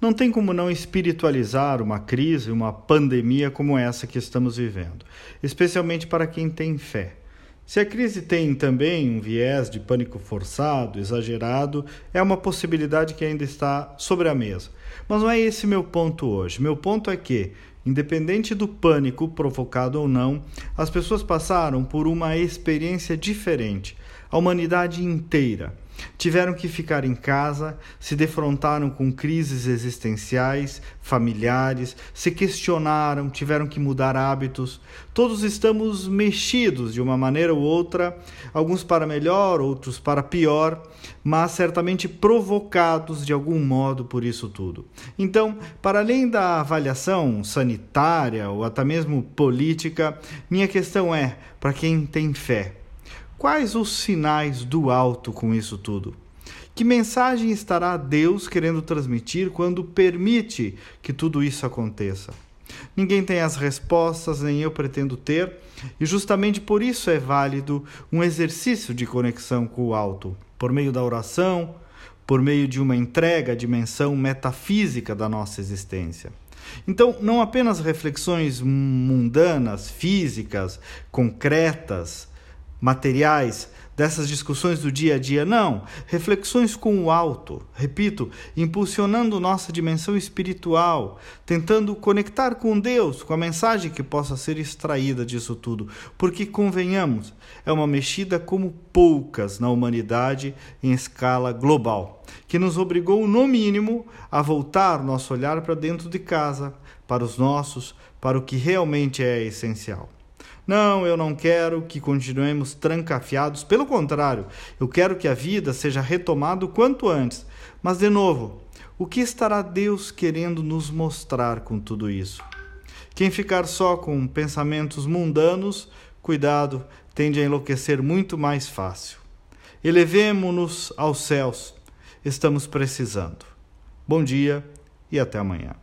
Não tem como não espiritualizar uma crise, uma pandemia como essa que estamos vivendo, especialmente para quem tem fé. Se a crise tem também um viés de pânico forçado, exagerado, é uma possibilidade que ainda está sobre a mesa. Mas não é esse meu ponto hoje. Meu ponto é que, independente do pânico provocado ou não, as pessoas passaram por uma experiência diferente. A humanidade inteira Tiveram que ficar em casa, se defrontaram com crises existenciais, familiares, se questionaram, tiveram que mudar hábitos. Todos estamos mexidos de uma maneira ou outra, alguns para melhor, outros para pior, mas certamente provocados de algum modo por isso tudo. Então, para além da avaliação sanitária ou até mesmo política, minha questão é: para quem tem fé, Quais os sinais do alto com isso tudo? Que mensagem estará Deus querendo transmitir quando permite que tudo isso aconteça? Ninguém tem as respostas, nem eu pretendo ter, e justamente por isso é válido um exercício de conexão com o alto, por meio da oração, por meio de uma entrega à dimensão metafísica da nossa existência. Então, não apenas reflexões mundanas, físicas, concretas, materiais, dessas discussões do dia a dia, não. Reflexões com o alto, repito, impulsionando nossa dimensão espiritual, tentando conectar com Deus, com a mensagem que possa ser extraída disso tudo. Porque, convenhamos, é uma mexida como poucas na humanidade em escala global, que nos obrigou, no mínimo, a voltar nosso olhar para dentro de casa, para os nossos, para o que realmente é essencial. Não, eu não quero que continuemos trancafiados. Pelo contrário, eu quero que a vida seja retomada o quanto antes. Mas, de novo, o que estará Deus querendo nos mostrar com tudo isso? Quem ficar só com pensamentos mundanos, cuidado, tende a enlouquecer muito mais fácil. Elevemo-nos aos céus. Estamos precisando. Bom dia e até amanhã.